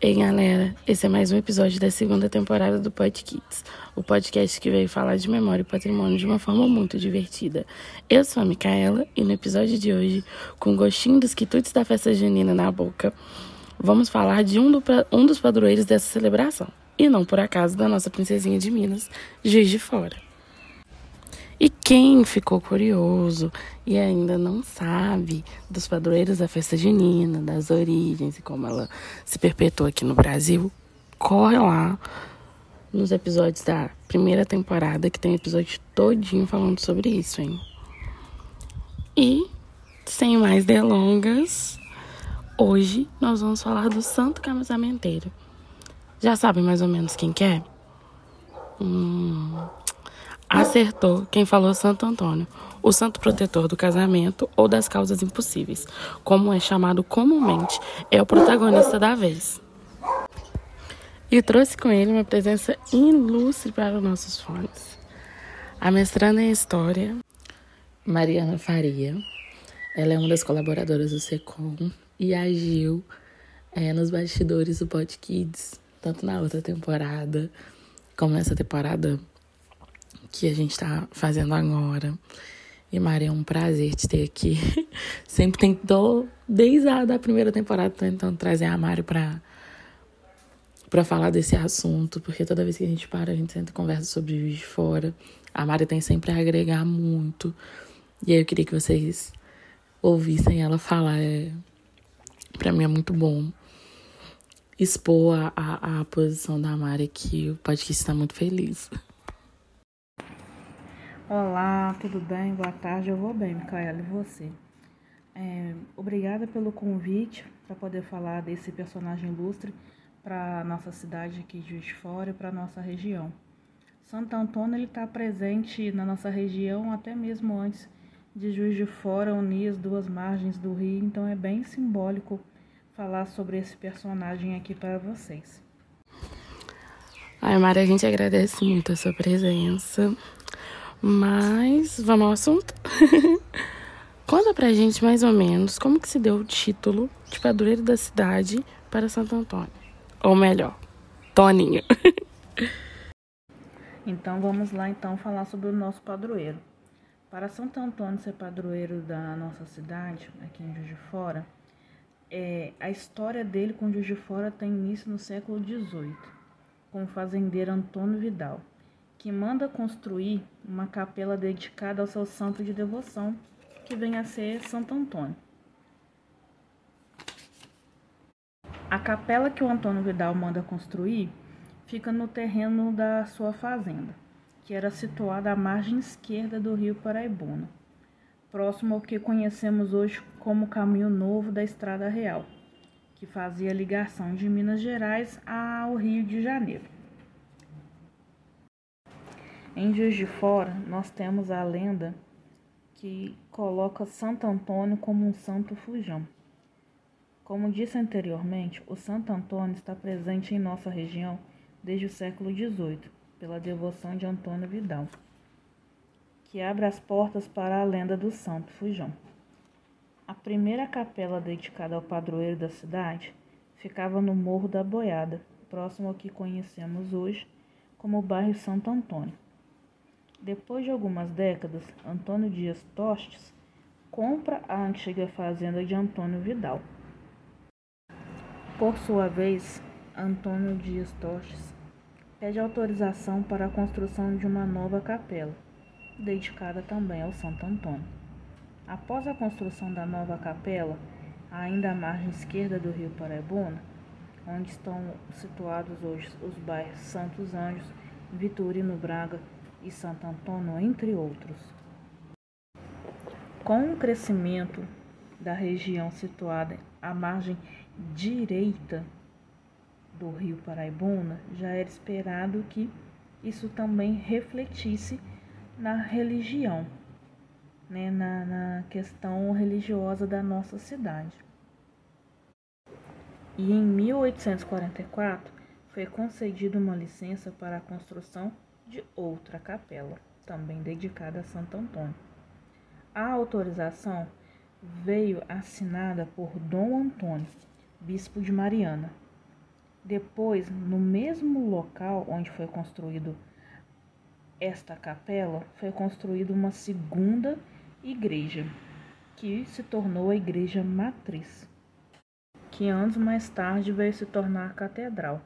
Ei galera, esse é mais um episódio da segunda temporada do Pod Kids, o podcast que veio falar de memória e patrimônio de uma forma muito divertida. Eu sou a Micaela e no episódio de hoje, com gostinho dos quitutes da festa junina na boca, vamos falar de um, do, um dos padroeiros dessa celebração, e não por acaso da nossa princesinha de Minas, Juiz de Fora. E quem ficou curioso e ainda não sabe dos padroeiros da festa junina, das origens e como ela se perpetua aqui no Brasil, corre lá nos episódios da primeira temporada, que tem episódio todinho falando sobre isso, hein? E, sem mais delongas, hoje nós vamos falar do Santo Casamenteiro. Já sabem mais ou menos quem que é? Hum, Acertou quem falou Santo Antônio, o santo protetor do casamento ou das causas impossíveis, como é chamado comumente, é o protagonista da vez. E trouxe com ele uma presença ilustre para os nossos fones. A mestranda em História, Mariana Faria. Ela é uma das colaboradoras do SECOM e agiu é, nos bastidores do Pod Kids, tanto na outra temporada como nessa temporada que a gente está fazendo agora. E Maria, é um prazer te ter aqui. Sempre tentou, desde a da primeira temporada, tentando trazer a Mari para para falar desse assunto, porque toda vez que a gente para, a gente sempre conversa sobre Juiz de Fora. A Mari tem sempre a agregar muito. E aí eu queria que vocês ouvissem ela falar. É, para mim é muito bom expor a, a, a posição da Mari aqui. O podcast está muito feliz. Olá, tudo bem? Boa tarde. Eu vou bem, Micaela, e você? É, obrigada pelo convite para poder falar desse personagem ilustre para nossa cidade aqui de Juiz de Fora e para nossa região. Santo Antônio está presente na nossa região até mesmo antes de Juiz de Fora unir as duas margens do rio, então é bem simbólico falar sobre esse personagem aqui para vocês. Ai, Mari, a gente agradece muito a sua presença. Mas vamos ao assunto. Conta pra gente mais ou menos como que se deu o título de padroeiro da cidade para Santo Antônio. Ou melhor, Toninho. então vamos lá então falar sobre o nosso padroeiro. Para Santo Antônio ser padroeiro da nossa cidade, aqui em Juiz de Fora, é, a história dele com Juiz de Fora tem início no século XVIII, com o fazendeiro Antônio Vidal que manda construir uma capela dedicada ao seu santo de devoção, que vem a ser Santo Antônio. A capela que o Antônio Vidal manda construir fica no terreno da sua fazenda, que era situada à margem esquerda do rio Paraibuna, próximo ao que conhecemos hoje como Caminho Novo da Estrada Real, que fazia ligação de Minas Gerais ao Rio de Janeiro. Em Juiz de Fora, nós temos a lenda que coloca Santo Antônio como um santo fujão. Como disse anteriormente, o Santo Antônio está presente em nossa região desde o século XVIII, pela devoção de Antônio Vidal, que abre as portas para a lenda do Santo Fujão. A primeira capela dedicada ao padroeiro da cidade ficava no Morro da Boiada, próximo ao que conhecemos hoje como o bairro Santo Antônio. Depois de algumas décadas, Antônio Dias Tostes compra a antiga fazenda de Antônio Vidal. Por sua vez, Antônio Dias Tostes pede autorização para a construção de uma nova capela, dedicada também ao Santo Antônio. Após a construção da nova capela, ainda à margem esquerda do rio Paraibuna, onde estão situados hoje os bairros Santos Anjos, Vitorino Braga, e Santo Antônio, entre outros. Com o crescimento da região situada à margem direita do rio Paraibuna, já era esperado que isso também refletisse na religião, né, na, na questão religiosa da nossa cidade. E em 1844 foi concedida uma licença para a construção de outra capela, também dedicada a Santo Antônio. A autorização veio assinada por Dom Antônio, bispo de Mariana, Depois, no mesmo local onde foi construído esta capela, foi construída uma segunda igreja, que se tornou a igreja matriz, que anos mais tarde veio se tornar a catedral,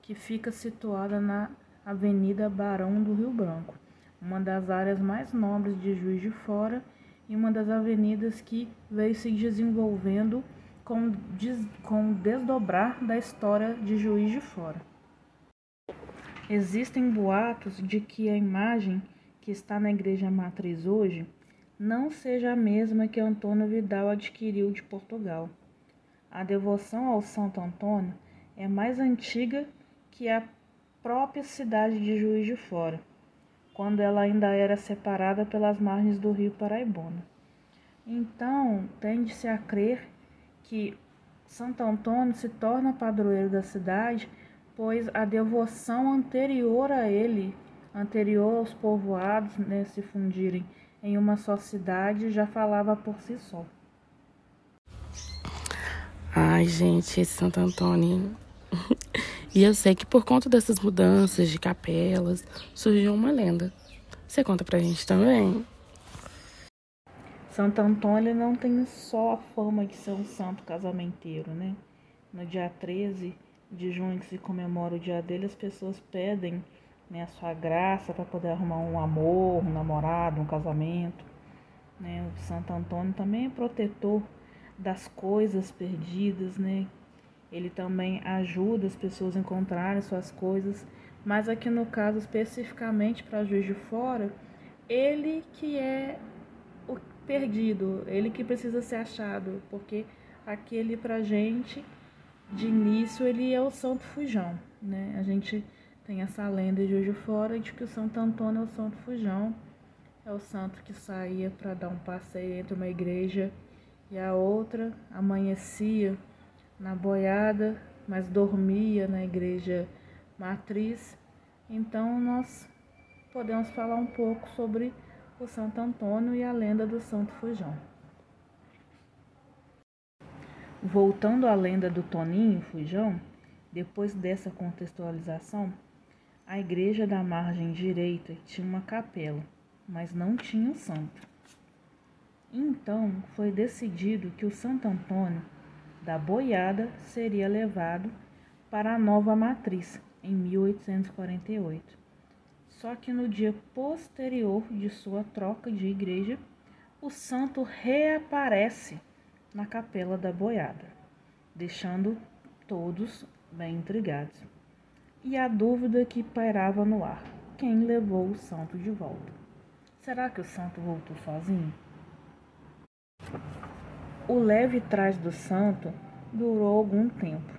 que fica situada na Avenida Barão do Rio Branco, uma das áreas mais nobres de Juiz de Fora e uma das avenidas que veio se desenvolvendo com, com o desdobrar da história de Juiz de Fora. Existem boatos de que a imagem que está na igreja matriz hoje não seja a mesma que Antônio Vidal adquiriu de Portugal. A devoção ao Santo Antônio é mais antiga que a própria cidade de Juiz de Fora, quando ela ainda era separada pelas margens do rio Paraibuna. Então, tende-se a crer que Santo Antônio se torna padroeiro da cidade, pois a devoção anterior a ele, anterior aos povoados né, se fundirem em uma só cidade, já falava por si só. Ai, gente, esse Santo Antônio. E eu sei que por conta dessas mudanças de capelas, surgiu uma lenda. Você conta pra gente também? Santo Antônio não tem só a fama de ser um santo casamenteiro, né? No dia 13 de junho, que se comemora o dia dele, as pessoas pedem né, a sua graça para poder arrumar um amor, um namorado, um casamento. Né? O Santo Antônio também é protetor das coisas perdidas, né? Ele também ajuda as pessoas a encontrarem suas coisas, mas aqui no caso especificamente para Juiz de Fora, ele que é perdido, ele que precisa ser achado, porque aquele pra gente, de início, ele é o Santo Fujão, né? A gente tem essa lenda de hoje fora de que o Santo Antônio é o Santo Fujão, é o santo que saía para dar um passeio entre uma igreja e a outra, amanhecia na boiada, mas dormia na igreja matriz. Então nós podemos falar um pouco sobre o Santo Antônio e a lenda do Santo Fujão. Voltando à lenda do Toninho Fujão, depois dessa contextualização, a igreja da margem direita tinha uma capela, mas não tinha o santo. Então foi decidido que o Santo Antônio da Boiada seria levado para a nova matriz em 1848 só que no dia posterior de sua troca de igreja, o santo reaparece na capela da boiada, deixando todos bem intrigados. E a dúvida que pairava no ar: quem levou o santo de volta? Será que o santo voltou sozinho? O leve trás do santo durou algum tempo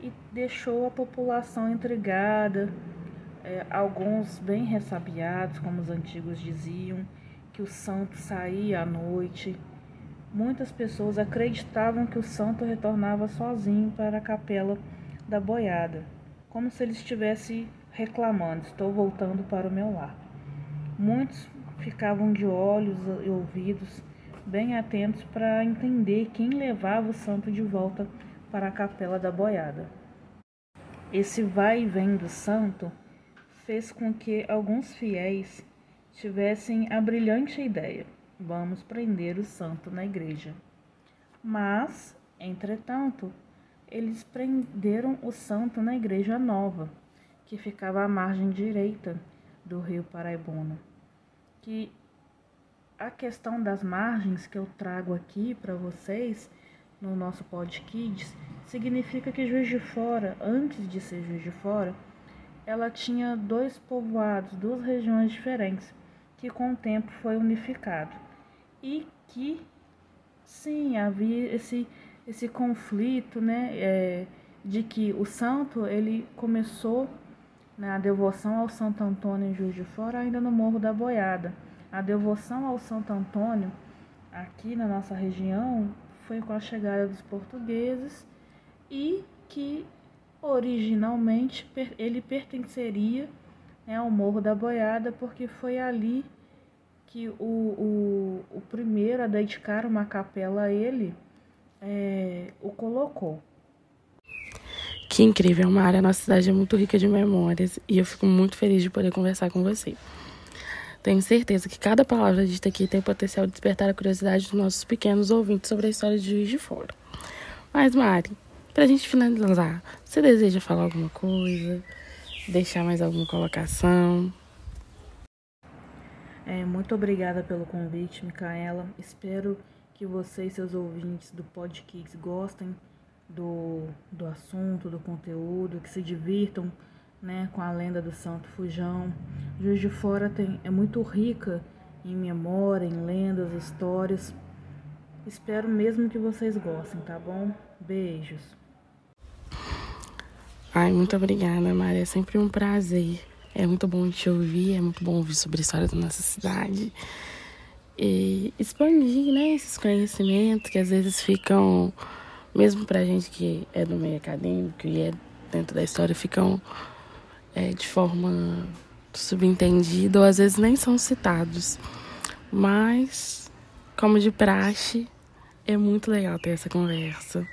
e deixou a população intrigada é, alguns bem ressabiados, como os antigos diziam, que o santo saía à noite. Muitas pessoas acreditavam que o santo retornava sozinho para a capela da boiada, como se ele estivesse reclamando: Estou voltando para o meu lar. Muitos ficavam de olhos e ouvidos bem atentos para entender quem levava o santo de volta para a capela da boiada. Esse vai e vem do santo fez com que alguns fiéis tivessem a brilhante ideia: vamos prender o santo na igreja. Mas, entretanto, eles prenderam o santo na igreja nova, que ficava à margem direita do rio Paraibuna. Que a questão das margens que eu trago aqui para vocês no nosso podcast significa que Juiz de Fora, antes de ser Juiz de Fora, ela tinha dois povoados, duas regiões diferentes, que com o tempo foi unificado. E que, sim, havia esse, esse conflito, né, é, de que o santo, ele começou né, devoção ao Santo Antônio em Juiz de Fora, ainda no Morro da Boiada. A devoção ao Santo Antônio, aqui na nossa região, foi com a chegada dos portugueses e que Originalmente ele pertenceria né, ao Morro da Boiada, porque foi ali que o, o, o primeiro a dedicar uma capela a ele é, o colocou. Que incrível, Mara. A nossa cidade é muito rica de memórias e eu fico muito feliz de poder conversar com você. Tenho certeza que cada palavra dita aqui tem o potencial de despertar a curiosidade dos nossos pequenos ouvintes sobre a história de Juiz de Fora. Mas, Mari, pra gente finalizar, você deseja falar alguma coisa? Deixar mais alguma colocação? É, muito obrigada pelo convite, Micaela. Espero que você e seus ouvintes do Podkids gostem do, do assunto, do conteúdo, que se divirtam né, com a lenda do Santo Fujão. Juiz de Fora tem, é muito rica em memória, em lendas, histórias. Espero mesmo que vocês gostem, tá bom? Beijos. Ai, muito obrigada, Maria. É sempre um prazer. É muito bom te ouvir, é muito bom ouvir sobre a história da nossa cidade. E expandir, né, esses conhecimentos que às vezes ficam, mesmo pra gente que é do meio acadêmico e é dentro da história, ficam é, de forma subentendida ou às vezes nem são citados. Mas, como de praxe, é muito legal ter essa conversa.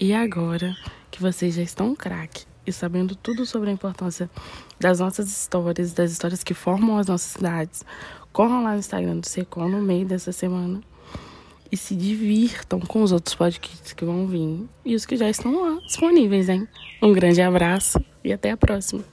E agora que vocês já estão craque e sabendo tudo sobre a importância das nossas histórias, das histórias que formam as nossas cidades, corram lá no Instagram do Secom no meio dessa semana e se divirtam com os outros podcasts que vão vir e os que já estão lá disponíveis, hein? Um grande abraço e até a próxima.